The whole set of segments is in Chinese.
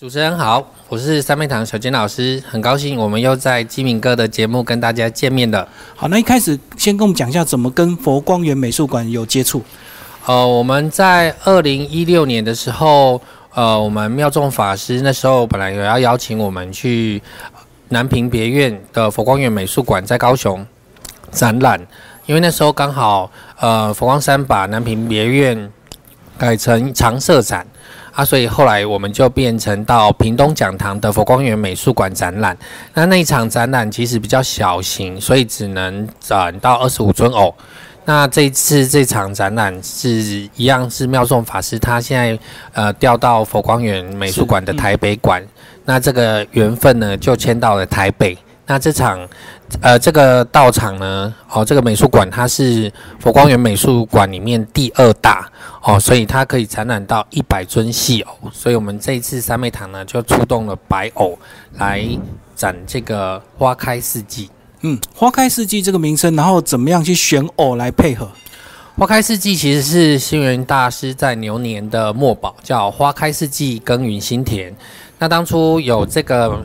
主持人好，我是三妹堂小金老师，很高兴我们又在基明哥的节目跟大家见面了。好，那一开始先跟我们讲一下怎么跟佛光园美术馆有接触。呃，我们在二零一六年的时候，呃，我们妙众法师那时候本来有要邀请我们去南平别院的佛光园美术馆在高雄展览，因为那时候刚好呃佛光山把南平别院改成常设展。啊，所以后来我们就变成到屏东讲堂的佛光园美术馆展览。那那一场展览其实比较小型，所以只能展到二十五尊偶。那这一次这场展览是一样是妙颂法师，他现在呃调到佛光园美术馆的台北馆。那这个缘分呢，就迁到了台北。那这场，呃，这个道场呢，哦，这个美术馆它是佛光园美术馆里面第二大哦，所以它可以展览到一百尊戏偶，所以我们这一次三妹堂呢就出动了白偶来展这个花开四季。嗯，花开四季这个名称，然后怎么样去选偶来配合？花开四季其实是星云大师在牛年的墨宝，叫花开四季耕耘心田。那当初有这个。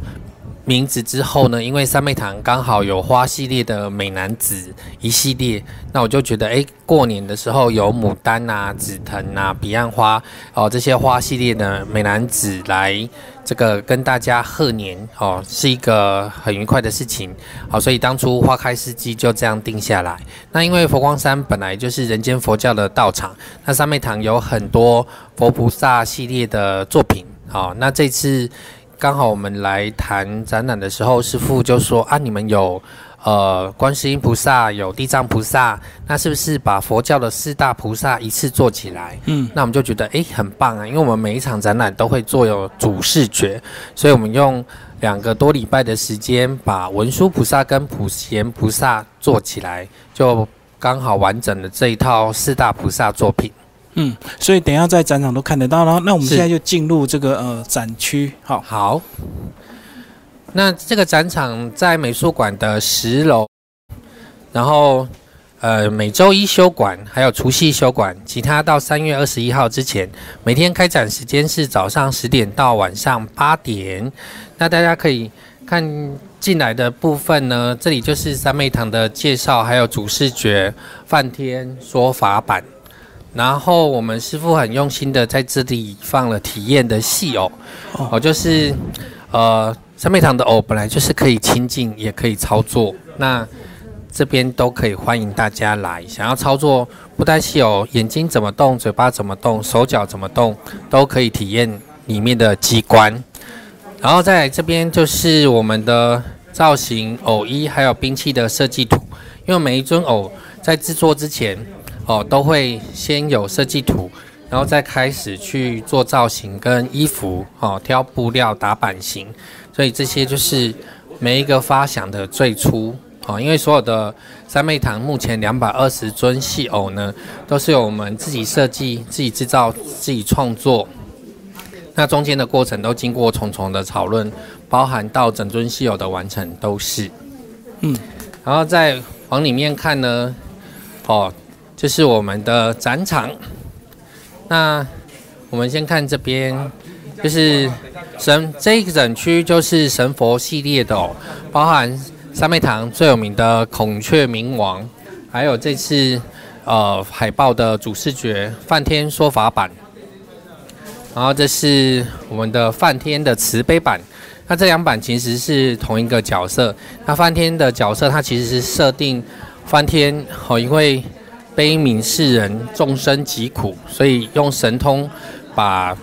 名字之后呢，因为三妹堂刚好有花系列的美男子一系列，那我就觉得，哎，过年的时候有牡丹啊、紫藤啊、彼岸花哦这些花系列的美男子来这个跟大家贺年哦，是一个很愉快的事情。好，所以当初花开四季就这样定下来。那因为佛光山本来就是人间佛教的道场，那三妹堂有很多佛菩萨系列的作品。好，那这次。刚好我们来谈展览的时候，师傅就说啊，你们有呃观世音菩萨，有地藏菩萨，那是不是把佛教的四大菩萨一次做起来？嗯，那我们就觉得诶很棒啊，因为我们每一场展览都会做有主视觉，所以我们用两个多礼拜的时间，把文殊菩萨跟普贤菩萨做起来，就刚好完整的这一套四大菩萨作品。嗯，所以等下在展场都看得到了。那我们现在就进入这个呃展区。好，好。那这个展场在美术馆的十楼，然后呃每周一休馆，还有除夕休馆，其他到三月二十一号之前，每天开展时间是早上十点到晚上八点。那大家可以看进来的部分呢，这里就是三妹堂的介绍，还有主视觉梵天说法版。然后我们师傅很用心的在这里放了体验的戏偶，哦，就是呃三妹堂的偶本来就是可以亲近也可以操作，那这边都可以欢迎大家来，想要操作布袋戏偶，眼睛怎么动，嘴巴怎么动，手脚怎么动，都可以体验里面的机关。然后在这边就是我们的造型偶衣还有兵器的设计图，因为每一尊偶在制作之前。哦，都会先有设计图，然后再开始去做造型跟衣服，哦，挑布料打版型，所以这些就是每一个发想的最初，哦，因为所有的三妹堂目前两百二十尊戏偶呢，都是由我们自己设计、自己制造、自己创作，那中间的过程都经过重重的讨论，包含到整尊戏偶的完成都是，嗯，然后再往里面看呢，哦。这是我们的展场。那我们先看这边，就是神这一整区就是神佛系列的哦，包含三妹堂最有名的孔雀明王，还有这次呃海报的主视觉梵天说法版。然后这是我们的梵天的慈悲版。那这两版其实是同一个角色。那梵天的角色，它其实是设定梵天哦，因为悲悯世人，众生疾苦，所以用神通把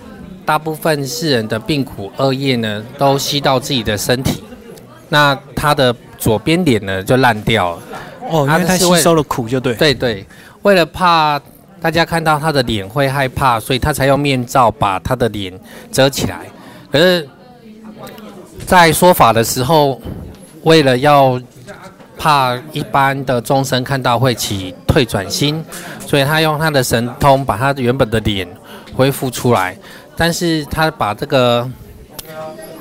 大部分世人的病苦恶业呢，都吸到自己的身体。那他的左边脸呢，就烂掉了。哦，因为他吸收了苦，就对。对对，为了怕大家看到他的脸会害怕，所以他才用面罩把他的脸遮起来。可是，在说法的时候，为了要怕一般的众生看到会起退转心，所以他用他的神通把他原本的脸恢复出来，但是他把这个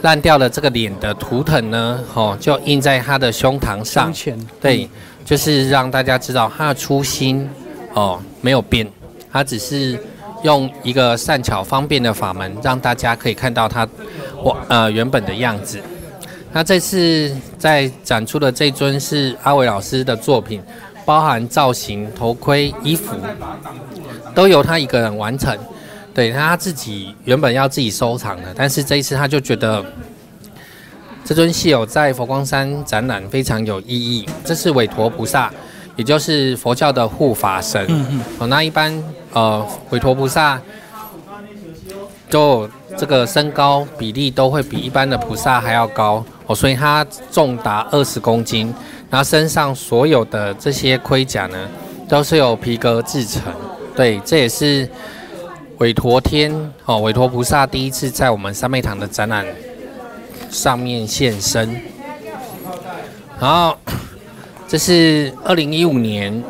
烂掉的这个脸的图腾呢，哦，就印在他的胸膛上，对，就是让大家知道他的初心哦没有变，他只是用一个善巧方便的法门，让大家可以看到他我呃原本的样子。那这次在展出的这尊是阿伟老师的作品，包含造型、头盔、衣服，都由他一个人完成。对他自己原本要自己收藏的，但是这一次他就觉得这尊戏有在佛光山展览非常有意义。这是韦陀菩萨，也就是佛教的护法神。嗯嗯。哦，那一般呃韦陀菩萨就这个身高比例都会比一般的菩萨还要高哦，所以它重达二十公斤，然后身上所有的这些盔甲呢都是由皮革制成。对，这也是。韦陀天哦，韦陀菩萨第一次在我们三昧堂的展览上面现身。然后，这是二零一五年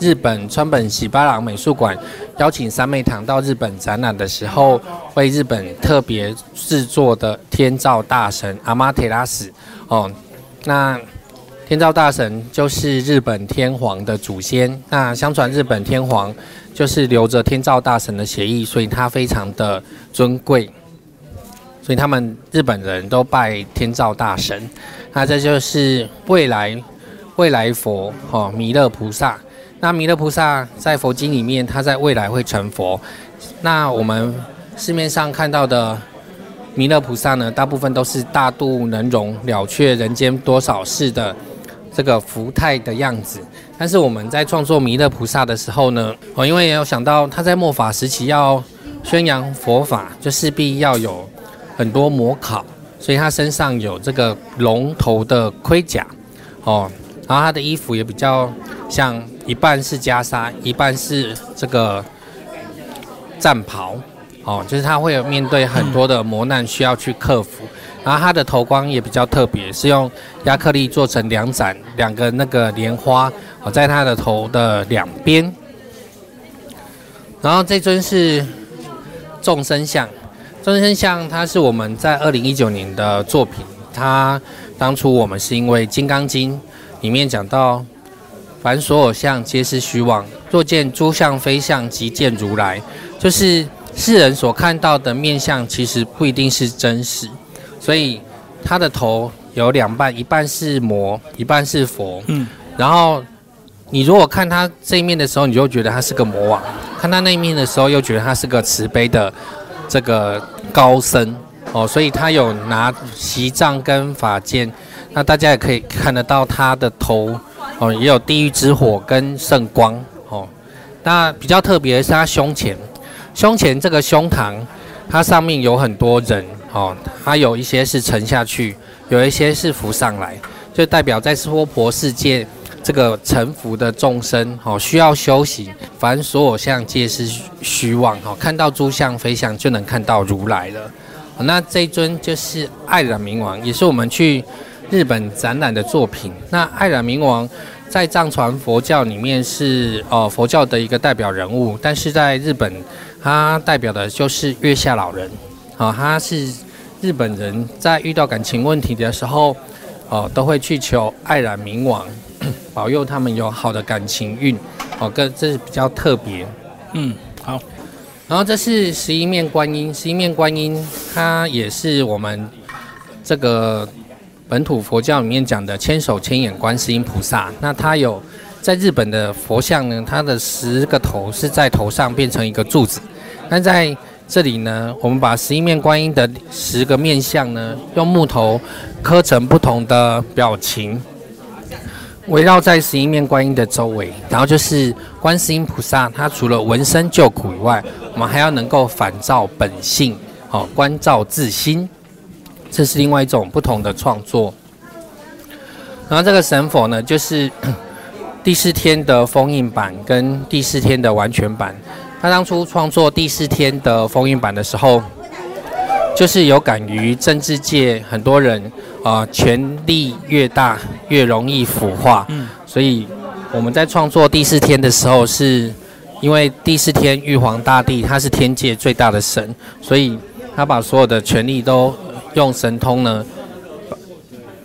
日本川本喜八郎美术馆邀请三昧堂到日本展览的时候，为日本特别制作的天照大神阿玛特拉斯哦。那天照大神就是日本天皇的祖先。那相传日本天皇。就是留着天照大神的协议，所以他非常的尊贵，所以他们日本人都拜天照大神。那这就是未来未来佛哦，弥勒菩萨。那弥勒菩萨在佛经里面，他在未来会成佛。那我们市面上看到的弥勒菩萨呢，大部分都是大度能容、了却人间多少事的这个福态的样子。但是我们在创作弥勒菩萨的时候呢，哦，因为也有想到他在末法时期要宣扬佛法，就势必要有很多模考，所以他身上有这个龙头的盔甲，哦，然后他的衣服也比较像一半是袈裟，一半是这个战袍，哦，就是他会有面对很多的磨难需要去克服。然后他的头光也比较特别，是用亚克力做成两盏两个那个莲花，哦，在他的头的两边。然后这尊是众生像，众生像它是我们在二零一九年的作品。它当初我们是因为《金刚经》里面讲到，凡所有相皆是虚妄，若见诸相非相，即见如来。就是世人所看到的面相，其实不一定是真实。所以他的头有两半，一半是魔，一半是佛。嗯。然后你如果看他这一面的时候，你就觉得他是个魔王；看他那一面的时候，又觉得他是个慈悲的这个高僧。哦，所以他有拿席杖跟法剑。那大家也可以看得到他的头哦，也有地狱之火跟圣光。哦，那比较特别的是他胸前，胸前这个胸膛，它上面有很多人。哦，它有一些是沉下去，有一些是浮上来，就代表在娑婆世界这个沉浮的众生，哦，需要修行。凡所有相皆是虚妄，哦，看到诸相非相，就能看到如来了。那这尊就是爱染明王，也是我们去日本展览的作品。那爱染明王在藏传佛教里面是呃佛教的一个代表人物，但是在日本，他代表的就是月下老人，哦，他是。日本人在遇到感情问题的时候，哦，都会去求爱染明王 保佑他们有好的感情运，哦，跟这是比较特别。嗯，好。然后这是十一面观音，十一面观音它也是我们这个本土佛教里面讲的千手千眼观世音菩萨。那它有在日本的佛像呢，它的十个头是在头上变成一个柱子，那在这里呢，我们把十一面观音的十个面相呢，用木头刻成不同的表情，围绕在十一面观音的周围。然后就是观世音菩萨，他除了闻声救苦以外，我们还要能够反照本性，哦，观照自心，这是另外一种不同的创作。然后这个神佛呢，就是 第四天的封印版跟第四天的完全版。他当初创作第四天的封印版的时候，就是有感于政治界很多人啊，权力越大越容易腐化。嗯，所以我们在创作第四天的时候，是因为第四天玉皇大帝他是天界最大的神，所以他把所有的权力都用神通呢，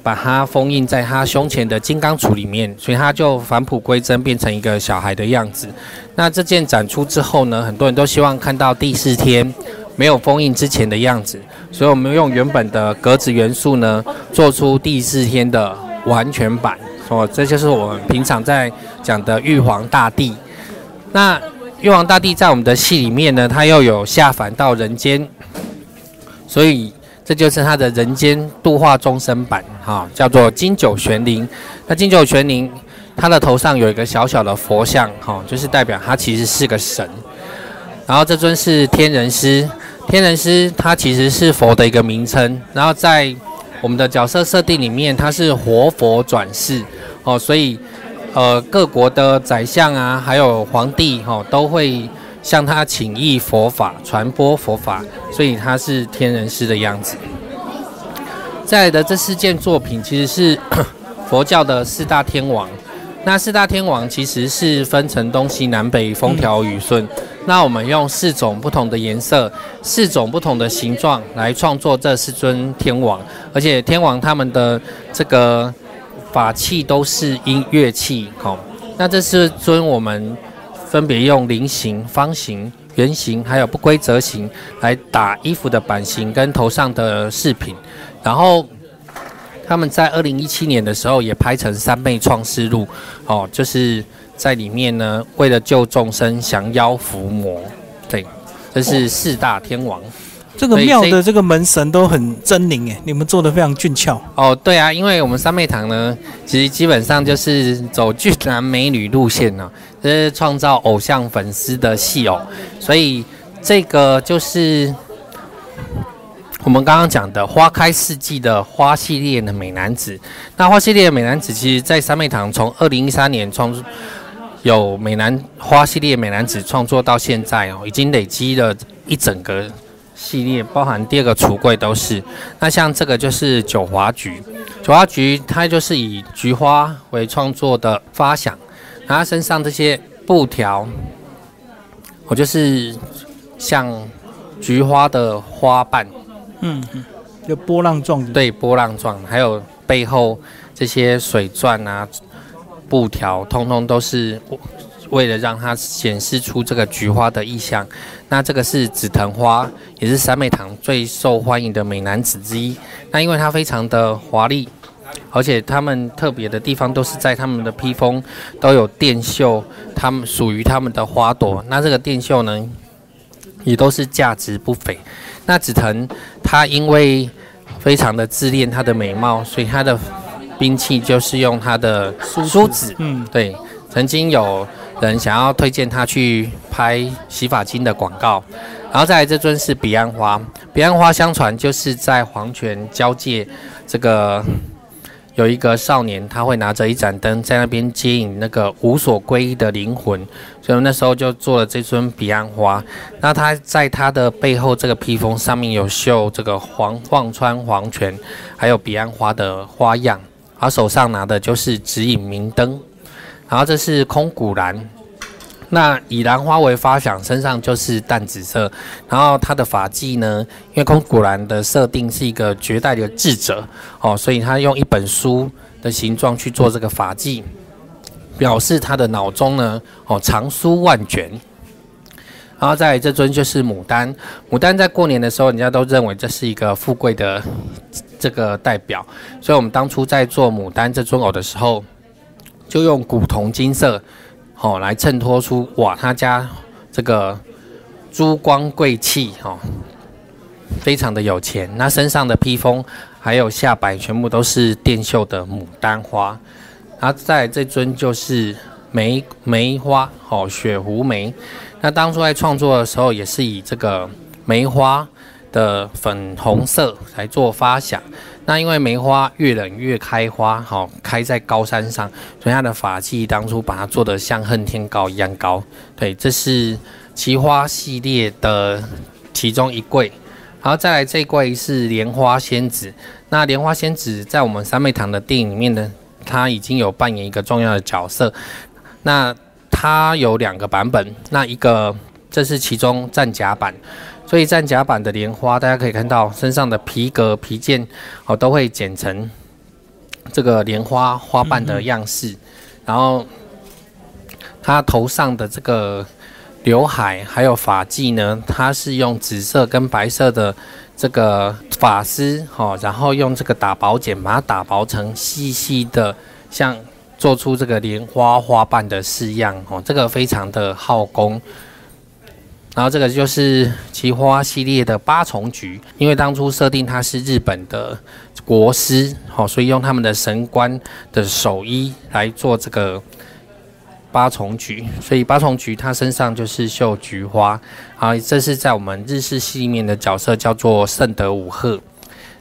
把它封印在他胸前的金刚杵里面，所以他就返璞归真，变成一个小孩的样子。那这件展出之后呢，很多人都希望看到第四天没有封印之前的样子，所以我们用原本的格子元素呢，做出第四天的完全版。哦，这就是我们平常在讲的玉皇大帝。那玉皇大帝在我们的戏里面呢，他又有下凡到人间，所以。这就是他的人间度化众生版，哈，叫做金九玄灵。那金九玄灵，他的头上有一个小小的佛像，哈，就是代表他其实是个神。然后这尊是天人师，天人师他其实是佛的一个名称。然后在我们的角色设定里面，他是活佛转世，哦，所以呃各国的宰相啊，还有皇帝，哈，都会。向他请益佛法，传播佛法，所以他是天人师的样子。再来的这四件作品其实是 佛教的四大天王。那四大天王其实是分成东西南北风调雨顺。那我们用四种不同的颜色、四种不同的形状来创作这四尊天王，而且天王他们的这个法器都是音乐器。好，那这是尊我们。分别用菱形、方形、圆形，还有不规则形来打衣服的版型跟头上的饰品。然后他们在二零一七年的时候也拍成《三昧创世录》，哦，就是在里面呢，为了救众生，降妖伏魔。对，这是四大天王。这个庙的这个门神都很狰狞哎，你们做的非常俊俏哦。对啊，因为我们三妹堂呢，其实基本上就是走俊男美女路线呢，就是创造偶像粉丝的戏偶，所以这个就是我们刚刚讲的花开四季的花系列的美男子。那花系列的美男子，其实在三妹堂从二零一三年创有美男花系列美男子创作到现在哦，已经累积了一整个。系列包含第二个橱柜都是，那像这个就是九华菊，九华菊它就是以菊花为创作的发想，然后身上这些布条，我就是像菊花的花瓣，嗯嗯，就波浪状的，对，波浪状，还有背后这些水钻啊，布条，通通都是。为了让它显示出这个菊花的意象，那这个是紫藤花，也是三美堂最受欢迎的美男子之一。那因为它非常的华丽，而且他们特别的地方都是在他们的披风都有电绣，他们属于他们的花朵。那这个电绣呢，也都是价值不菲。那紫藤它因为非常的自恋它的美貌，所以它的兵器就是用它的梳子。嗯，对，曾经有。人想要推荐他去拍洗发精的广告，然后再来这尊是彼岸花。彼岸花相传就是在黄泉交界，这个有一个少年，他会拿着一盏灯在那边接引那个无所归依的灵魂，所以那时候就做了这尊彼岸花。那他在他的背后这个披风上面有绣这个黄忘川黄泉，还有彼岸花的花样，而手上拿的就是指引明灯。然后这是空谷兰，那以兰花为发想，身上就是淡紫色。然后它的发髻呢，因为空谷兰的设定是一个绝代的智者哦，所以他用一本书的形状去做这个发髻，表示他的脑中呢哦藏书万卷。然后在这尊就是牡丹，牡丹在过年的时候，人家都认为这是一个富贵的这个代表，所以我们当初在做牡丹这尊偶的时候。就用古铜金色，哦，来衬托出哇，他家这个珠光贵气，哦，非常的有钱。那身上的披风还有下摆全部都是电绣的牡丹花。然后在这尊就是梅梅花，哦，雪狐梅。那当初在创作的时候，也是以这个梅花的粉红色来做发想。那因为梅花越冷越开花，好开在高山上，所以它的法器当初把它做的像恨天高一样高。对，这是奇花系列的其中一柜，然后再来这一柜是莲花仙子。那莲花仙子在我们三妹堂的电影里面呢，它已经有扮演一个重要的角色。那它有两个版本，那一个这是其中战甲版。所以战甲版的莲花，大家可以看到身上的皮革皮件哦，都会剪成这个莲花花瓣的样式，然后他头上的这个刘海还有发髻呢，它是用紫色跟白色的这个发丝，哦，然后用这个打薄剪把它打薄成细细的，像做出这个莲花花瓣的式样，哦，这个非常的耗工。然后这个就是奇花系列的八重菊，因为当初设定它是日本的国师，好，所以用他们的神官的手衣来做这个八重菊，所以八重菊它身上就是绣菊花。好，这是在我们日式戏里面的角色叫做圣德五鹤，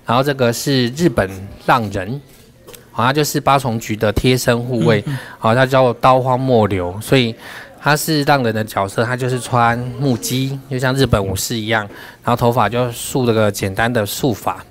然后这个是日本浪人，好，它就是八重菊的贴身护卫，好，它叫刀荒末流，所以。他是让人的角色，他就是穿木屐，就像日本武士一样，然后头发就束了个简单的束发。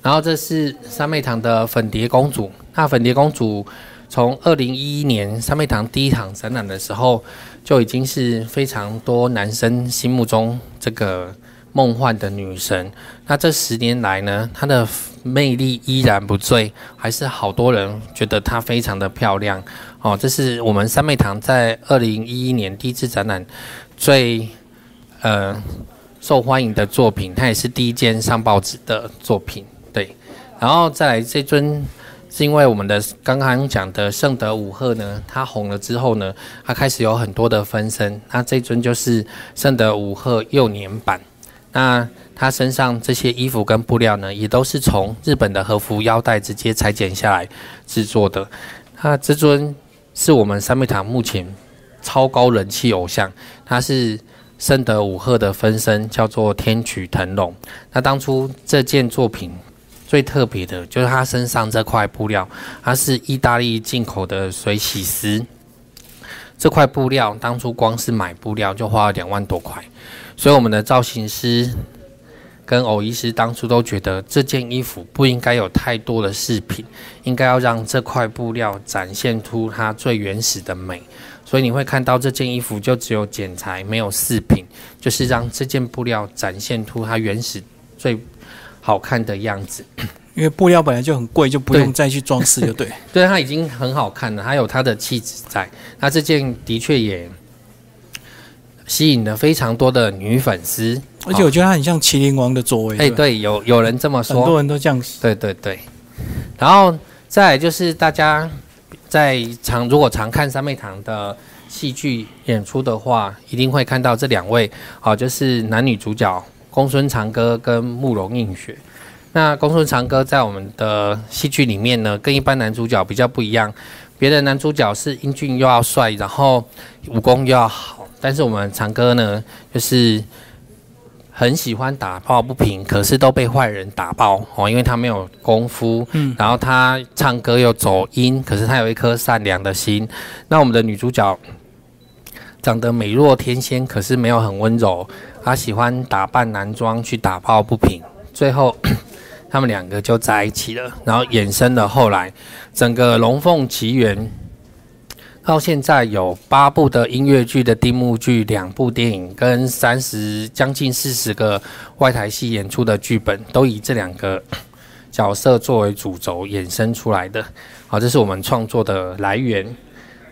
然后这是三妹堂的粉蝶公主。那粉蝶公主从二零一一年三妹堂第一场展览的时候，就已经是非常多男生心目中这个梦幻的女神。那这十年来呢，她的魅力依然不坠，还是好多人觉得她非常的漂亮。哦，这是我们三妹堂在二零一一年第一次展览最呃受欢迎的作品，它也是第一件上报纸的作品。对，然后再来这尊是因为我们的刚刚讲的圣德五赫呢，它红了之后呢，它开始有很多的分身。那这尊就是圣德五赫幼年版。那他身上这些衣服跟布料呢，也都是从日本的和服腰带直接裁剪下来制作的。那这尊。是我们三妹堂目前超高人气偶像，他是圣德武赫的分身，叫做天曲腾龙。那当初这件作品最特别的就是他身上这块布料，它是意大利进口的水洗丝。这块布料当初光是买布料就花了两万多块，所以我们的造型师。跟偶医师当初都觉得这件衣服不应该有太多的饰品，应该要让这块布料展现出它最原始的美。所以你会看到这件衣服就只有剪裁，没有饰品，就是让这件布料展现出它原始最好看的样子。因为布料本来就很贵，就不用再去装饰，就对。对，它已经很好看了，它有它的气质在。那这件的确也。吸引了非常多的女粉丝，而且我觉得他很像麒麟王的座位。哎，对，有有人这么说，很多人都这样。对对对，然后再就是大家在常如果常看三妹堂的戏剧演出的话，一定会看到这两位，好，就是男女主角公孙长歌跟慕容映雪。那公孙长歌在我们的戏剧里面呢，跟一般男主角比较不一样，别的男主角是英俊又要帅，然后武功又要好。但是我们长哥呢，就是很喜欢打抱不平，可是都被坏人打爆哦，因为他没有功夫，嗯，然后他唱歌又走音，可是他有一颗善良的心。那我们的女主角长得美若天仙，可是没有很温柔，她喜欢打扮男装去打抱不平，最后 他们两个就在一起了，然后衍生了后来整个《龙凤奇缘》。到现在有八部的音乐剧的定目剧，两部电影跟三十将近四十个外台戏演出的剧本，都以这两个角色作为主轴衍生出来的。好，这是我们创作的来源。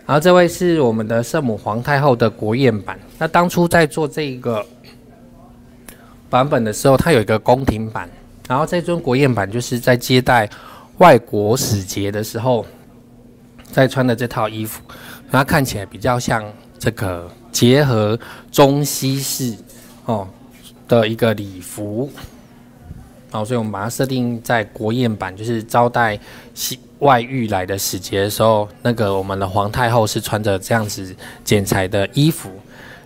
然后这位是我们的圣母皇太后的国宴版。那当初在做这个版本的时候，它有一个宫廷版。然后这尊国宴版就是在接待外国使节的时候。在穿的这套衣服，它看起来比较像这个结合中西式哦的一个礼服，哦，所以我们把它设定在国宴版，就是招待西外域来的使节的时候，那个我们的皇太后是穿着这样子剪裁的衣服，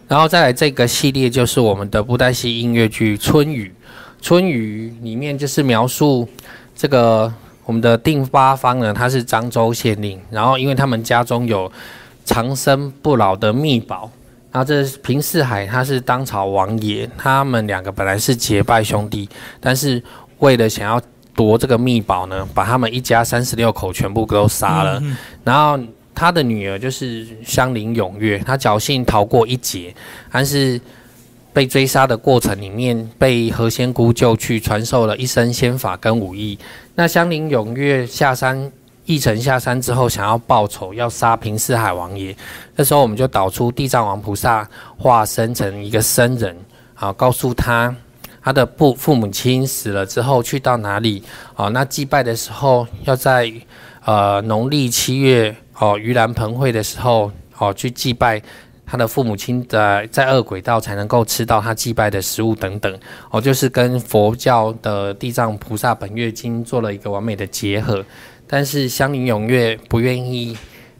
然后再来这个系列就是我们的布袋戏音乐剧《春雨》，《春雨》里面就是描述这个。我们的定八方呢，他是漳州县令，然后因为他们家中有长生不老的秘宝，然后这平四海他是当朝王爷，他们两个本来是结拜兄弟，但是为了想要夺这个秘宝呢，把他们一家三十六口全部都杀了，然后他的女儿就是香菱永月，她侥幸逃过一劫，但是被追杀的过程里面，被何仙姑救去，传授了一身仙法跟武艺。那香菱踊跃下山，一程下山之后，想要报仇，要杀平四海王爷。那时候我们就导出地藏王菩萨化身成一个僧人，啊告诉他他的父父母亲死了之后去到哪里。啊，那祭拜的时候要在呃农历七月哦盂兰盆会的时候哦去祭拜。他的父母亲在在恶鬼道才能够吃到他祭拜的食物等等，哦，就是跟佛教的地藏菩萨本月经做了一个完美的结合。但是香菱踊跃不愿意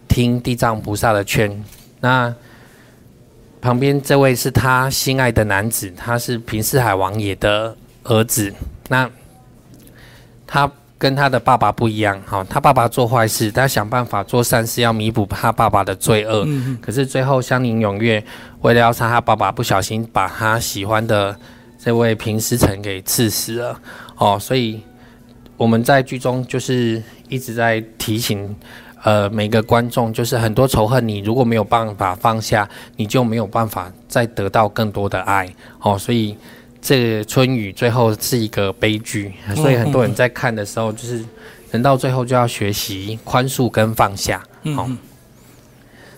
听地藏菩萨的劝。那旁边这位是他心爱的男子，他是平四海王爷的儿子。那他。跟他的爸爸不一样，哈，他爸爸做坏事，他想办法做善事，要弥补他爸爸的罪恶。嗯可是最后香菱踊跃为了要杀他爸爸，不小心把他喜欢的这位平思成给刺死了。哦，所以我们在剧中就是一直在提醒，呃，每个观众，就是很多仇恨，你如果没有办法放下，你就没有办法再得到更多的爱。哦，所以。这春雨最后是一个悲剧，所以很多人在看的时候，就是人到最后就要学习宽恕跟放下。好，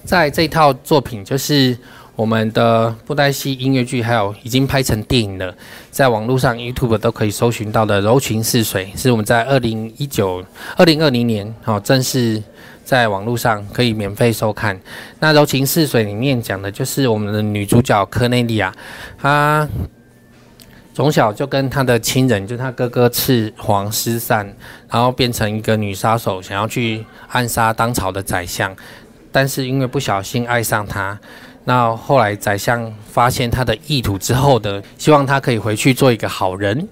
在这套作品就是我们的布袋戏音乐剧，还有已经拍成电影了，在网络上 YouTube 都可以搜寻到的《柔情似水》，是我们在二零一九、二零二零年哦正式在网络上可以免费收看。那《柔情似水》里面讲的就是我们的女主角科内利亚，她。从小就跟他的亲人，就他哥哥赤黄失散，然后变成一个女杀手，想要去暗杀当朝的宰相，但是因为不小心爱上他，那后来宰相发现他的意图之后的，希望他可以回去做一个好人。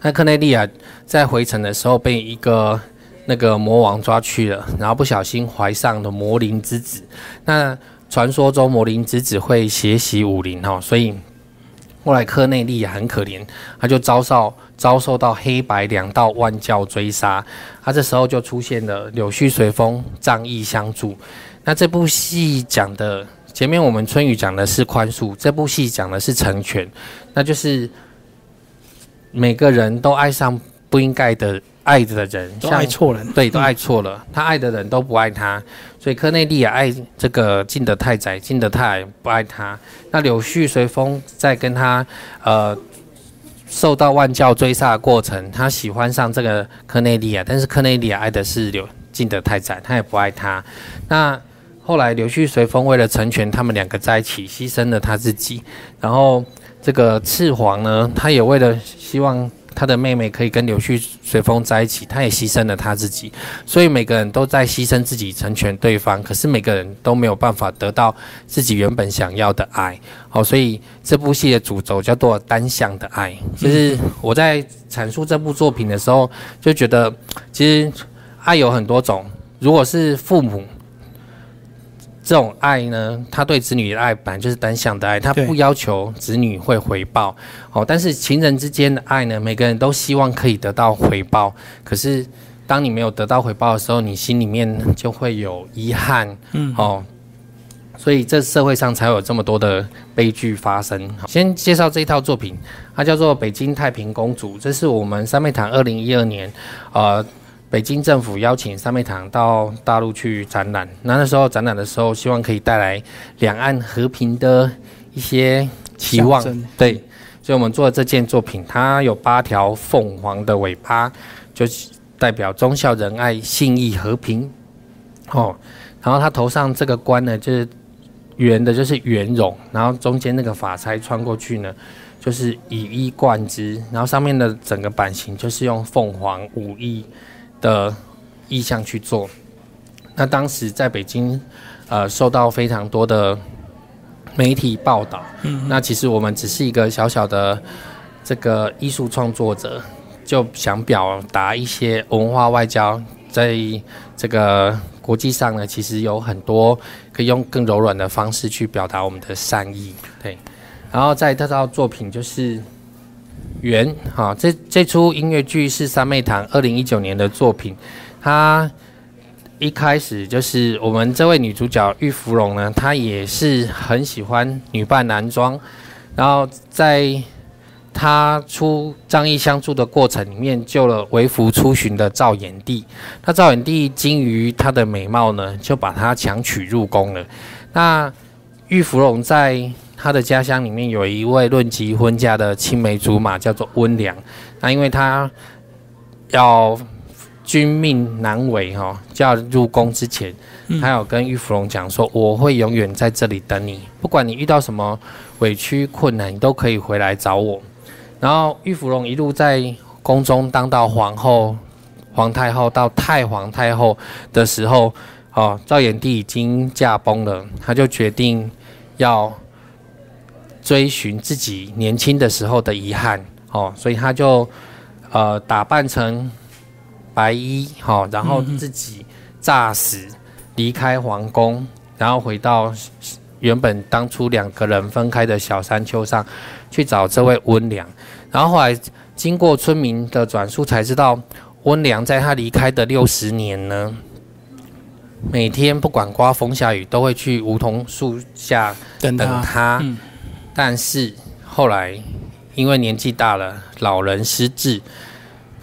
那克内利亚在回城的时候被一个那个魔王抓去了，然后不小心怀上了魔灵之子。那传说中魔灵之子会学习武林哦，所以。后来科内利也很可怜，他就遭受遭受到黑白两道万教追杀，他这时候就出现了柳絮随风，仗义相助。那这部戏讲的前面我们春雨讲的是宽恕，这部戏讲的是成全，那就是每个人都爱上不应该的。爱着的人都爱错人，对，都爱错了。他爱的人都不爱他，所以科内利亚爱这个金德太宰，金德太不爱他。那柳絮随风在跟他呃受到万教追杀的过程，他喜欢上这个科内利亚，但是科内利亚爱的是柳金德太宰，他也不爱他。那后来柳絮随风为了成全他们两个在一起，牺牲了他自己。然后这个赤黄呢，他也为了希望。他的妹妹可以跟柳絮随风在一起，他也牺牲了他自己，所以每个人都在牺牲自己成全对方，可是每个人都没有办法得到自己原本想要的爱。好，所以这部戏的主轴叫做单向的爱。就是我在阐述这部作品的时候，就觉得其实爱有很多种，如果是父母。这种爱呢，他对子女的爱本来就是单向的爱，他不要求子女会回报。哦，但是情人之间的爱呢，每个人都希望可以得到回报。可是当你没有得到回报的时候，你心里面就会有遗憾。嗯，哦，所以这社会上才有这么多的悲剧发生。先介绍这一套作品，它叫做《北京太平公主》，这是我们三妹堂二零一二年，呃。北京政府邀请三妹堂到大陆去展览，那那时候展览的时候，希望可以带来两岸和平的一些期望。对，所以我们做的这件作品，它有八条凤凰的尾巴，就代表忠孝仁爱、信义和平。哦，然后它头上这个冠呢，就是圆的，就是圆融，然后中间那个发钗穿过去呢，就是以一贯之，然后上面的整个版型就是用凤凰五翼。的意向去做，那当时在北京，呃，受到非常多的媒体报道。嗯，那其实我们只是一个小小的这个艺术创作者，就想表达一些文化外交，在这个国际上呢，其实有很多可以用更柔软的方式去表达我们的善意。对，然后在这套作品就是。缘哈，这这出音乐剧是三妹堂二零一九年的作品。它一开始就是我们这位女主角玉芙蓉呢，她也是很喜欢女扮男装。然后在她出张毅相助的过程里面，救了为福出巡的赵衍帝。那赵衍帝惊于她的美貌呢，就把她强娶入宫了。那玉芙蓉在他的家乡里面有一位论及婚嫁的青梅竹马，叫做温良。那因为他要君命难违哈，就要入宫之前，他有跟玉芙蓉讲说：“我会永远在这里等你，不管你遇到什么委屈困难，你都可以回来找我。”然后玉芙蓉一路在宫中当到皇后、皇太后到太皇太后的时候，哦，赵炎帝已经驾崩了，他就决定要追寻自己年轻的时候的遗憾，哦，所以他就呃打扮成白衣，好，然后自己诈死离开皇宫，然后回到原本当初两个人分开的小山丘上去找这位温良。然后后来经过村民的转述，才知道温良在他离开的六十年呢，每天不管刮风下雨，都会去梧桐树下等等他。但是后来因为年纪大了，老人失智，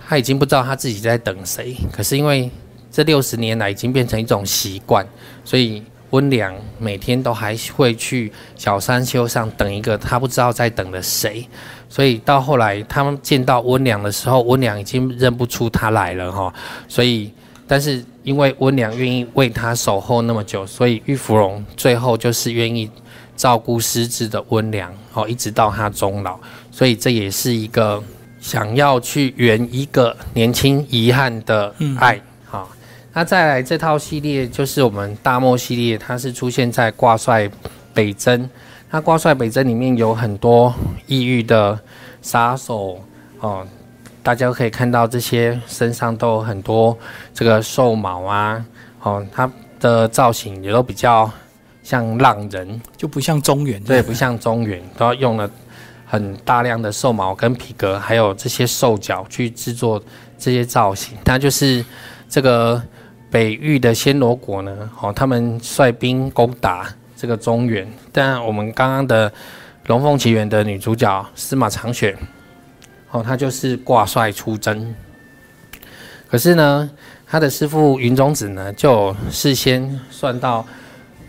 他已经不知道他自己在等谁。可是因为这六十年来已经变成一种习惯，所以温良每天都还会去小山丘上等一个他不知道在等的谁。所以到后来，他们见到温良的时候，温良已经认不出他来了哈。所以，但是因为温良愿意为他守候那么久，所以玉芙蓉最后就是愿意照顾狮子的温良，哦，一直到他终老。所以这也是一个想要去圆一个年轻遗憾的爱。好，那再来这套系列就是我们大漠系列，它是出现在挂帅北征。那挂帅北征里面有很多异域的杀手哦，大家可以看到这些身上都有很多这个兽毛啊，哦，它的造型也都比较像浪人，就不像中原，对，不像中原，都要用了很大量的兽毛跟皮革，还有这些兽角去制作这些造型。它就是这个北域的暹罗国呢，哦，他们率兵攻打。这个中原，但我们刚刚的《龙凤奇缘》的女主角司马长雪，哦，她就是挂帅出征。可是呢，她的师傅云中子呢，就事先算到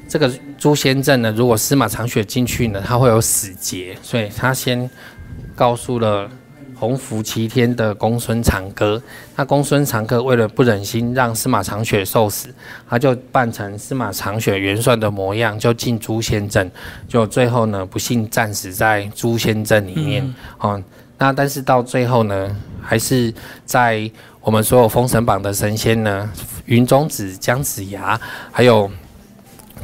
这个诛仙阵呢，如果司马长雪进去呢，他会有死劫，所以他先告诉了。洪福齐天的公孙长歌，那公孙长歌为了不忍心让司马长雪受死，他就扮成司马长雪元帅的模样，就进诛仙阵，就最后呢不幸战死在诛仙阵里面。哦，那但是到最后呢，还是在我们所有封神榜的神仙呢，云中子、姜子牙，还有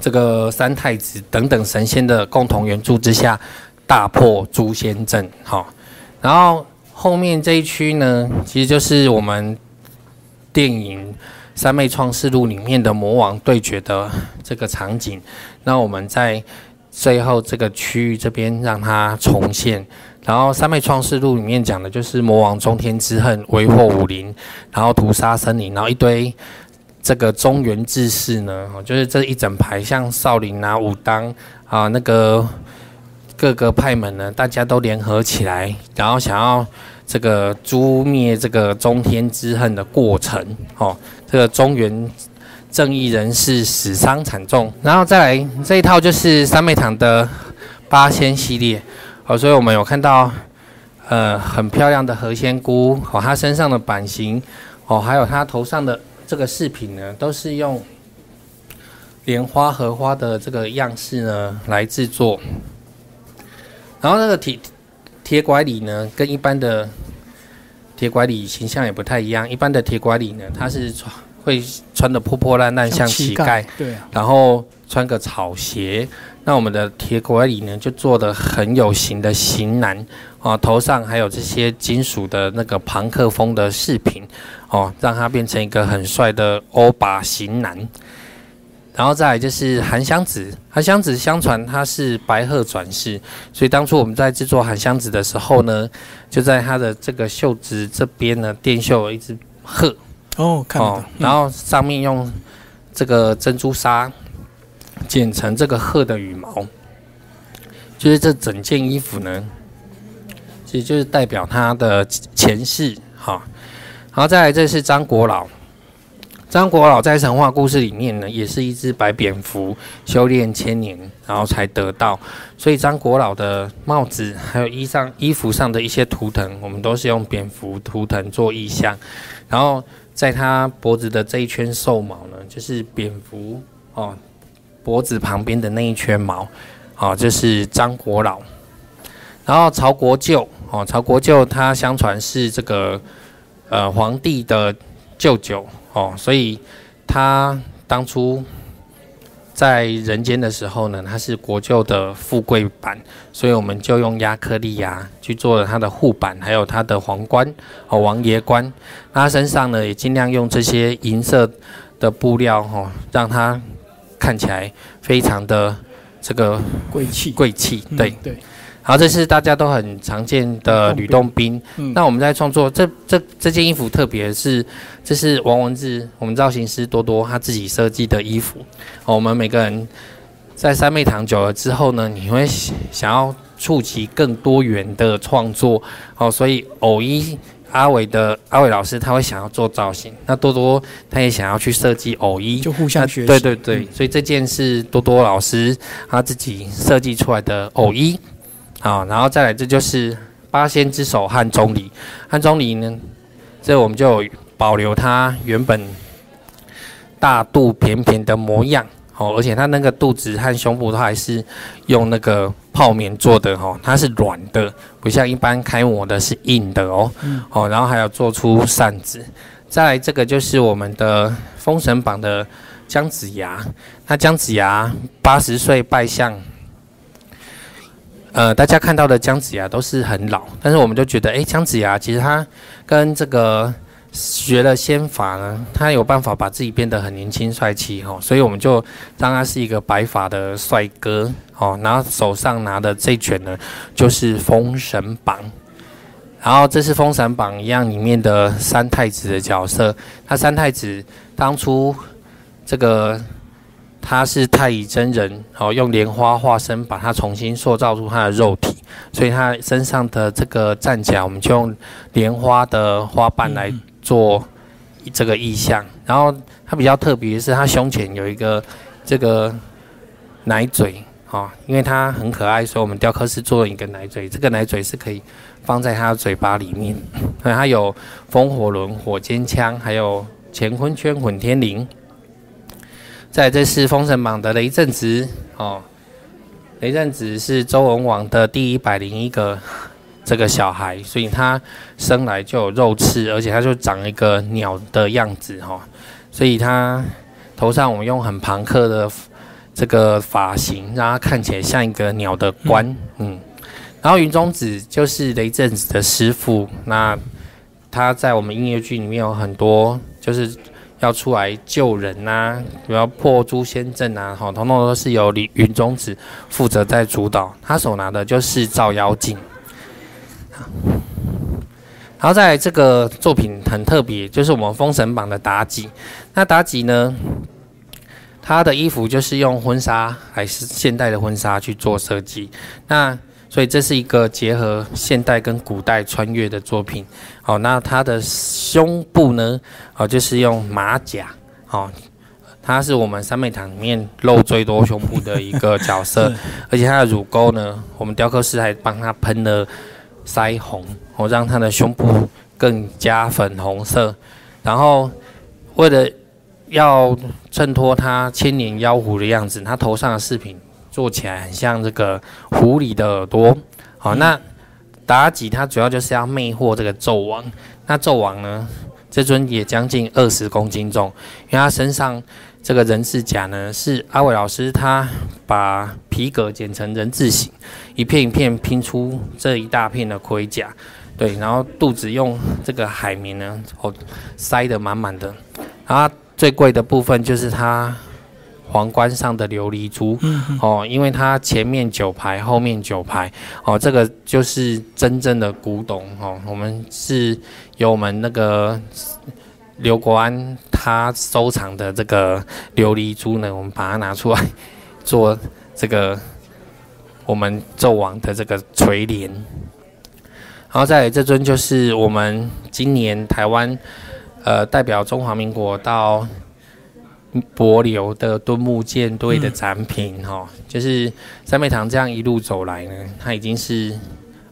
这个三太子等等神仙的共同援助之下，大破诛仙阵。好，然后。后面这一区呢，其实就是我们电影《三昧创世录》里面的魔王对决的这个场景。那我们在最后这个区域这边让它重现。然后《三昧创世录》里面讲的就是魔王中天之恨，为祸武林，然后屠杀森林，然后一堆这个中原志士呢，就是这一整排像少林啊、武当啊那个。各个派门呢，大家都联合起来，然后想要这个诛灭这个中天之恨的过程，哦，这个中原正义人士死伤惨重，然后再来这一套就是三昧堂的八仙系列，哦，所以我们有看到呃很漂亮的何仙姑，哦，她身上的版型，哦，还有她头上的这个饰品呢，都是用莲花荷花的这个样式呢来制作。然后那个铁铁拐李呢，跟一般的铁拐李形象也不太一样。一般的铁拐李呢，他是穿会穿的破破烂烂，像乞丐，对，然后穿个草鞋。那我们的铁拐李呢，就做的很有型的型男哦，头上还有这些金属的那个朋克风的饰品哦，让他变成一个很帅的欧巴型男。然后再来就是韩湘子，韩湘子相传他是白鹤转世，所以当初我们在制作韩湘子的时候呢，就在他的这个袖子这边呢，电绣一只鹤哦，看到，然后上面用这个珍珠纱剪成这个鹤的羽毛，就是这整件衣服呢，其实就是代表他的前世。好，然后再来，这是张国老。张国老在神话故事里面呢，也是一只白蝙蝠，修炼千年，然后才得到。所以张国老的帽子，还有衣上衣服上的一些图腾，我们都是用蝙蝠图腾做意象。然后在他脖子的这一圈兽毛呢，就是蝙蝠哦，脖子旁边的那一圈毛，哦，就是张国老。然后曹国舅哦，曹国舅他相传是这个呃皇帝的舅舅。哦，所以他当初在人间的时候呢，他是国舅的富贵版，所以我们就用亚克力呀去做了他的护板，还有他的皇冠哦，王爷冠。他身上呢也尽量用这些银色的布料哦，让他看起来非常的这个贵气贵气。对对。好，这是大家都很常见的吕洞宾。那我们在创作这这这件衣服，特别是这是王文志，我们造型师多多他自己设计的衣服。我们每个人在三妹堂久了之后呢，你会想要触及更多元的创作。哦，所以偶一阿伟的阿伟老师他会想要做造型，那多多他也想要去设计偶衣，就互相学习。对对对，所以这件是多多老师他自己设计出来的偶衣。好，然后再来，这就是八仙之首汉钟离。汉钟离呢，这我们就保留他原本大肚扁扁的模样。哦，而且它那个肚子和胸部都还是用那个泡棉做的。哦，它是软的，不像一般开模的是硬的哦。哦，然后还有做出扇子。再来，这个就是我们的《封神榜》的姜子牙。那姜子牙八十岁拜相。呃，大家看到的姜子牙都是很老，但是我们就觉得，哎，姜子牙其实他跟这个学了仙法呢，他有办法把自己变得很年轻帅气哈，所以我们就当他是一个白发的帅哥哦，然后手上拿的这卷呢就是封神榜，然后这是封神榜一样里面的三太子的角色，他三太子当初这个。他是太乙真人，哦，用莲花化身把他重新塑造出他的肉体，所以他身上的这个战甲，我们就用莲花的花瓣来做这个意象。然后他比较特别的是，他胸前有一个这个奶嘴，哦，因为他很可爱，所以我们雕刻师做了一个奶嘴。这个奶嘴是可以放在他的嘴巴里面。他有风火轮、火尖枪，还有乾坤圈、混天绫。在这是《封神榜》的雷震子哦，雷震子是周文王的第一百零一个这个小孩，所以他生来就有肉翅，而且他就长一个鸟的样子哈，所以他头上我们用很朋克的这个发型，让他看起来像一个鸟的冠，嗯，然后云中子就是雷震子的师傅，那他在我们音乐剧里面有很多就是。要出来救人呐，比如破诛仙阵啊，哈，统统都是由李云中子负责在主导。他手拿的就是照妖镜。然后在这个作品很特别，就是我们《封神榜》的妲己。那妲己呢，她的衣服就是用婚纱还是现代的婚纱去做设计。那所以这是一个结合现代跟古代穿越的作品。好，那她的胸部呢？哦，就是用马甲。哦，它是我们三妹堂里面露最多胸部的一个角色，而且她的乳沟呢，我们雕刻师还帮她喷了腮红，哦，让她的胸部更加粉红色。然后为了要衬托她千年妖狐的样子，她头上的饰品。做起来很像这个狐狸的耳朵，好，那妲己她主要就是要魅惑这个纣王。那纣王呢，这尊也将近二十公斤重，因为他身上这个人字甲呢，是阿伟老师他把皮革剪成人字形，一片一片拼出这一大片的盔甲，对，然后肚子用这个海绵呢，哦，塞得满满的。然后最贵的部分就是它。皇冠上的琉璃珠，哦，因为它前面九排，后面九排，哦，这个就是真正的古董，哦，我们是由我们那个刘国安他收藏的这个琉璃珠呢，我们把它拿出来做这个我们纣王的这个垂帘。然后再来这尊就是我们今年台湾呃代表中华民国到博流的敦木舰队的展品哈，就是三妹堂这样一路走来呢，它已经是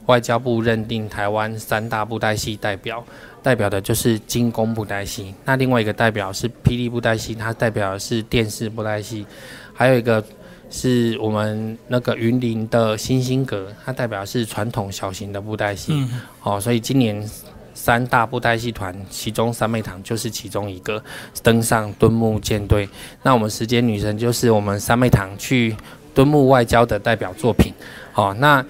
外交部认定台湾三大布袋戏代表，代表的就是精工布袋戏。那另外一个代表是霹雳布袋戏，它代表的是电视布袋戏。还有一个是我们那个云林的星星阁，它代表是传统小型的布袋戏。嗯哦，所以今年。三大布袋戏团，其中三妹堂就是其中一个登上敦木舰队。那我们时间女神就是我们三妹堂去敦木外交的代表作品。哦，那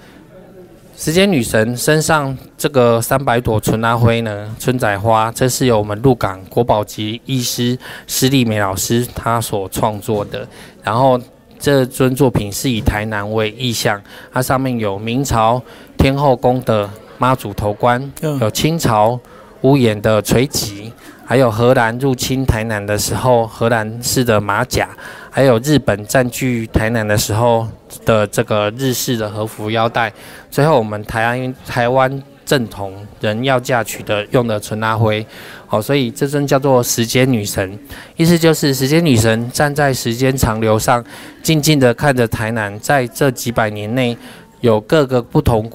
时间女神身上这个三百朵纯阿灰呢，春仔花，这是由我们鹿港国宝级艺师施丽美老师她所创作的。然后这尊作品是以台南为意象，它上面有明朝天后宫的。妈祖头冠，有清朝屋檐的垂旗，还有荷兰入侵台南的时候荷兰式的马甲，还有日本占据台南的时候的这个日式的和服腰带。最后我们台湾台湾正统人要嫁娶的用的纯拉灰，哦，所以这尊叫做时间女神，意思就是时间女神站在时间长流上，静静的看着台南在这几百年内有各个不同。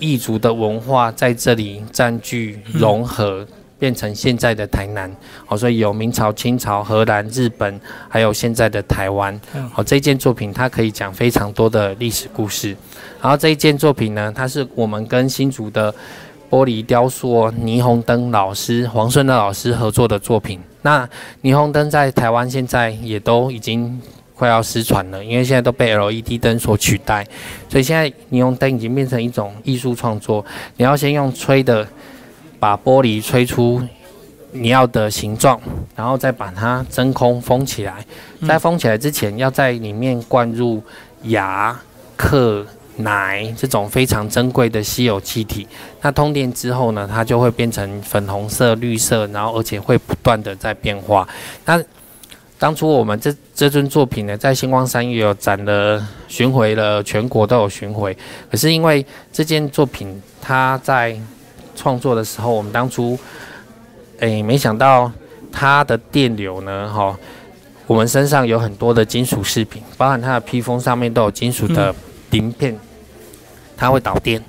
异族的文化在这里占据、融合，变成现在的台南。好，所以有明朝、清朝、荷兰、日本，还有现在的台湾。好，这件作品它可以讲非常多的历史故事。然后这一件作品呢，它是我们跟新竹的玻璃雕塑霓虹灯老师黄顺的老师合作的作品。那霓虹灯在台湾现在也都已经。快要失传了，因为现在都被 LED 灯所取代，所以现在霓虹灯已经变成一种艺术创作。你要先用吹的把玻璃吹出你要的形状，然后再把它真空封起来。在封起来之前，要在里面灌入牙、克、奶这种非常珍贵的稀有气体。那通电之后呢，它就会变成粉红色、绿色，然后而且会不断的在变化。那当初我们这这尊作品呢，在星光三月有展了，巡回了全国都有巡回。可是因为这件作品，它在创作的时候，我们当初，诶，没想到它的电流呢，哈，我们身上有很多的金属饰品，包含它的披风上面都有金属的鳞片，它会导电，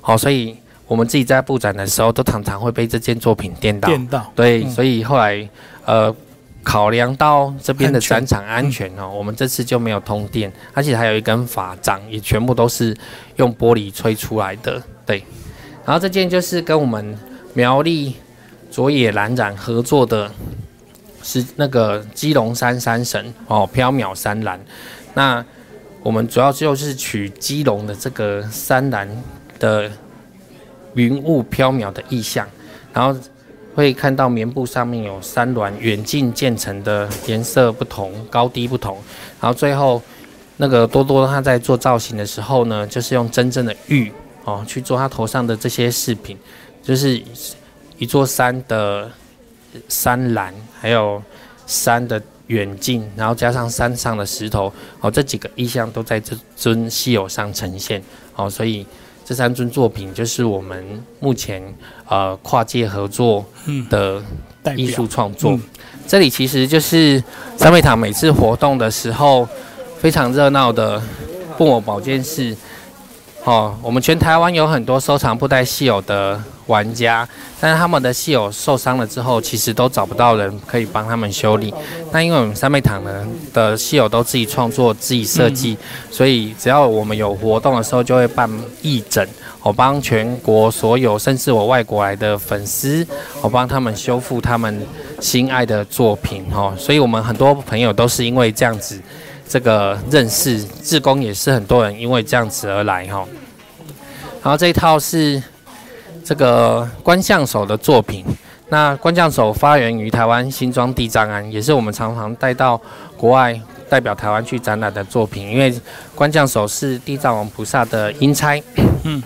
好，所以我们自己在布展的时候，都常常会被这件作品电到。电到。对，所以后来，呃。考量到这边的展场安全哦，我们这次就没有通电，而且还有一根法杖，也全部都是用玻璃吹出来的。对，然后这件就是跟我们苗栗佐野蓝染合作的，是那个基隆山山神哦，缥缈山蓝。那我们主要就是取基隆的这个山蓝的云雾缥缈的意象，然后。会看到棉布上面有山峦远近渐层的颜色不同，高低不同。然后最后那个多多他在做造型的时候呢，就是用真正的玉哦去做他头上的这些饰品，就是一座山的山岚，还有山的远近，然后加上山上的石头哦，这几个意象都在这尊稀有上呈现哦，所以。这三尊作品就是我们目前呃跨界合作的艺术创作。这里其实就是三味堂每次活动的时候非常热闹的布偶保健室。哦，我们全台湾有很多收藏布袋戏偶的玩家，但是他们的戏偶受伤了之后，其实都找不到人可以帮他们修理。那因为我们三妹堂呢的戏偶都自己创作、自己设计，所以只要我们有活动的时候，就会办义诊，我帮全国所有甚至我外国来的粉丝，我帮他们修复他们心爱的作品。哦，所以我们很多朋友都是因为这样子。这个认识志工也是很多人因为这样子而来哈，然后这一套是这个观象手的作品。那观象手发源于台湾新庄地藏庵，也是我们常常带到国外代表台湾去展览的作品。因为观象手是地藏王菩萨的阴差，嗯，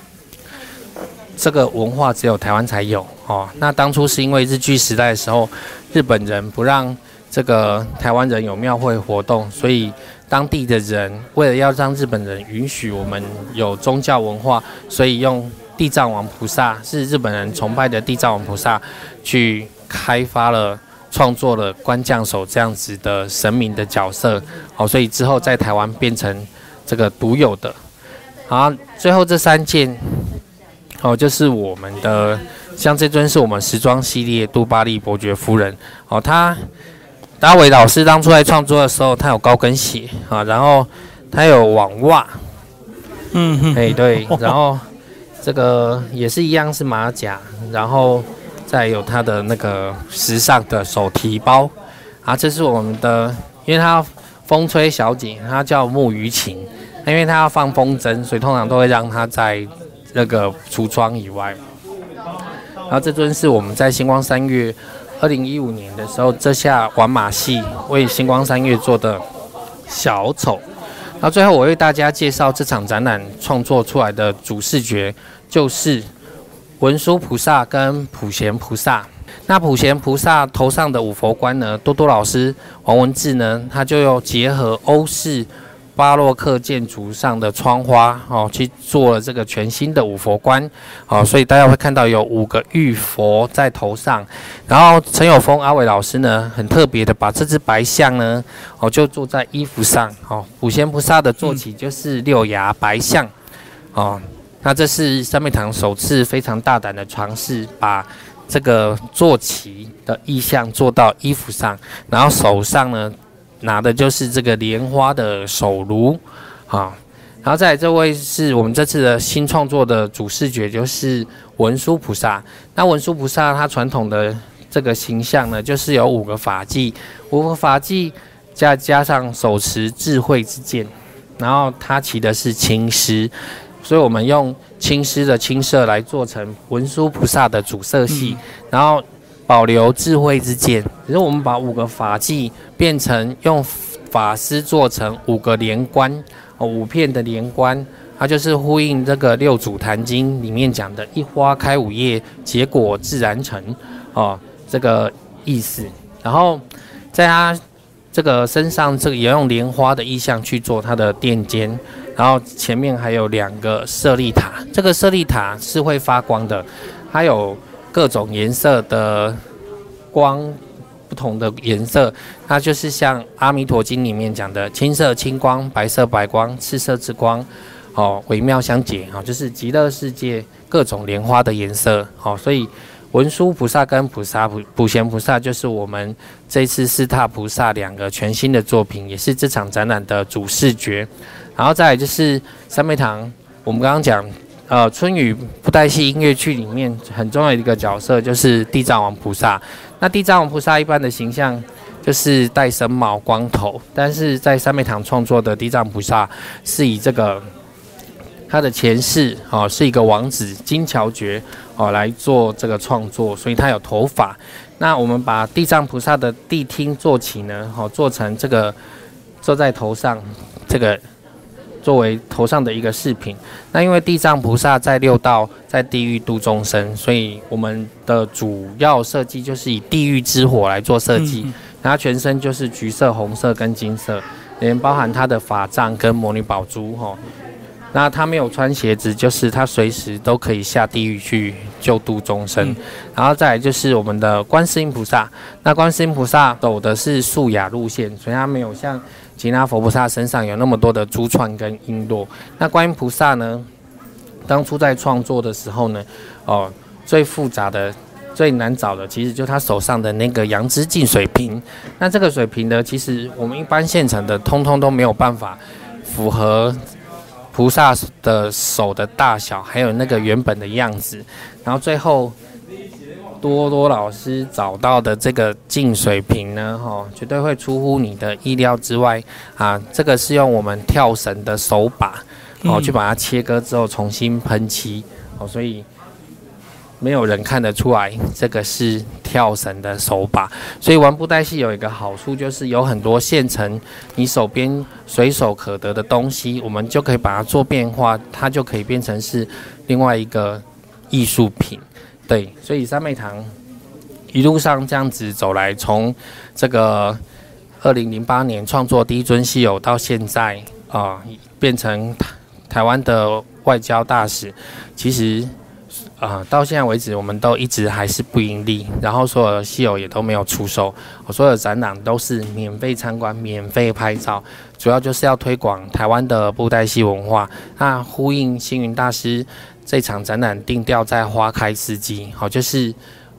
这个文化只有台湾才有哦。那当初是因为日据时代的时候，日本人不让。这个台湾人有庙会活动，所以当地的人为了要让日本人允许我们有宗教文化，所以用地藏王菩萨是日本人崇拜的地藏王菩萨去开发了、创作了关将手这样子的神明的角色。好，所以之后在台湾变成这个独有的。好，最后这三件，哦，就是我们的，像这尊是我们时装系列杜巴利伯爵夫人。哦，他。达伟老师当初在创作的时候，他有高跟鞋啊，然后他有网袜，嗯哼，哎对，然后这个也是一样是马甲，然后再有他的那个时尚的手提包啊，这是我们的，因为他风吹小姐，她叫木鱼琴，因为她要放风筝，所以通常都会让她在那个橱窗以外。然后这尊是我们在星光三月。二零一五年的时候，这下玩马戏为星光三月做的小丑。那最后我为大家介绍这场展览创作出来的主视觉，就是文殊菩萨跟普贤菩萨。那普贤菩萨头上的五佛冠呢，多多老师王文志呢，他就要结合欧式。巴洛克建筑上的窗花哦，去做了这个全新的五佛冠哦，所以大家会看到有五个玉佛在头上。然后陈友峰阿伟老师呢，很特别的把这只白象呢哦，就坐在衣服上哦。五贤菩萨的坐骑就是六牙白象哦。那这是三昧堂首次非常大胆的尝试，把这个坐骑的意象做到衣服上，然后手上呢。拿的就是这个莲花的手炉，啊，然后再来这位是我们这次的新创作的主视觉，就是文殊菩萨。那文殊菩萨他传统的这个形象呢，就是有五个法器，五个法器加加上手持智慧之剑，然后他骑的是青狮，所以我们用青狮的青色来做成文殊菩萨的主色系，然后。保留智慧之剑，只是我们把五个法器变成用法师做成五个连冠哦，五片的连冠，它就是呼应这个六祖坛经里面讲的一花开五叶，结果自然成哦，这个意思。然后在他这个身上，这个也用莲花的意象去做它的垫肩，然后前面还有两个舍利塔，这个舍利塔是会发光的，它有。各种颜色的光，不同的颜色，它就是像《阿弥陀经》里面讲的青色青光、白色白光、赤色之光，哦，微妙相结，哦，就是极乐世界各种莲花的颜色，哦，所以文殊菩萨跟菩萨普普贤菩萨就是我们这次四大菩萨两个全新的作品，也是这场展览的主视觉。然后再来就是三昧堂，我们刚刚讲。呃，春雨布袋戏音乐剧里面很重要的一个角色就是地藏王菩萨。那地藏王菩萨一般的形象就是戴僧帽、光头，但是在三昧堂创作的地藏菩萨是以这个他的前世哦是一个王子金乔觉哦来做这个创作，所以他有头发。那我们把地藏菩萨的谛听坐起呢，哦做成这个坐在头上这个。作为头上的一个饰品，那因为地藏菩萨在六道在地狱度众生，所以我们的主要设计就是以地狱之火来做设计。然后全身就是橘色、红色跟金色，连包含他的法杖跟魔女宝珠哈。那他没有穿鞋子，就是他随时都可以下地狱去救度众生。然后再来就是我们的观世音菩萨，那观世音菩萨走的是素雅路线，所以他没有像。其他佛菩萨身上有那么多的珠串跟璎珞，那观音菩萨呢？当初在创作的时候呢，哦，最复杂的、最难找的，其实就他手上的那个杨枝净水瓶。那这个水瓶呢，其实我们一般现成的，通通都没有办法符合菩萨的手的大小，还有那个原本的样子。然后最后。多多老师找到的这个净水瓶呢，哈，绝对会出乎你的意料之外啊！这个是用我们跳绳的手把，哦，去把它切割之后重新喷漆，哦，所以没有人看得出来这个是跳绳的手把。所以玩布袋戏有一个好处，就是有很多现成你手边随手可得的东西，我们就可以把它做变化，它就可以变成是另外一个艺术品。对，所以三妹堂一路上这样子走来，从这个二零零八年创作第一尊西游，到现在啊、变成台湾的外交大使，其实。啊、到现在为止，我们都一直还是不盈利，然后所有的西游也都没有出售，我所有的展览都是免费参观、免费拍照，主要就是要推广台湾的布袋戏文化。那呼应星云大师这场展览定调在花开四季，好，就是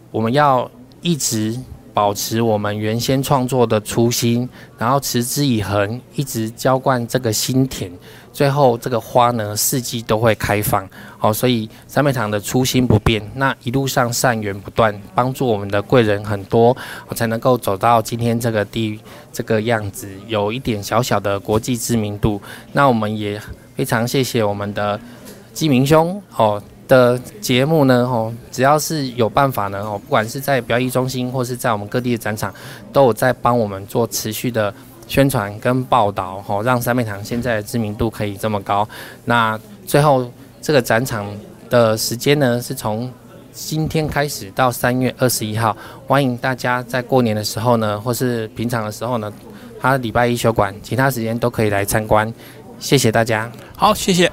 我们要一直保持我们原先创作的初心，然后持之以恒，一直浇灌这个心田，最后这个花呢四季都会开放。好，所以三美堂的初心不变，那一路上善缘不断，帮助我们的贵人很多，我才能够走到今天这个地这个样子，有一点小小的国际知名度。那我们也非常谢谢我们的基明兄哦的节目呢哦，只要是有办法呢哦，不管是在表演中心或是在我们各地的展场，都有在帮我们做持续的宣传跟报道哦，让三美堂现在的知名度可以这么高。那最后这个展场的时间呢，是从今天开始到三月二十一号，欢迎大家在过年的时候呢，或是平常的时候呢，他礼拜一休馆，其他时间都可以来参观。谢谢大家。好，谢谢。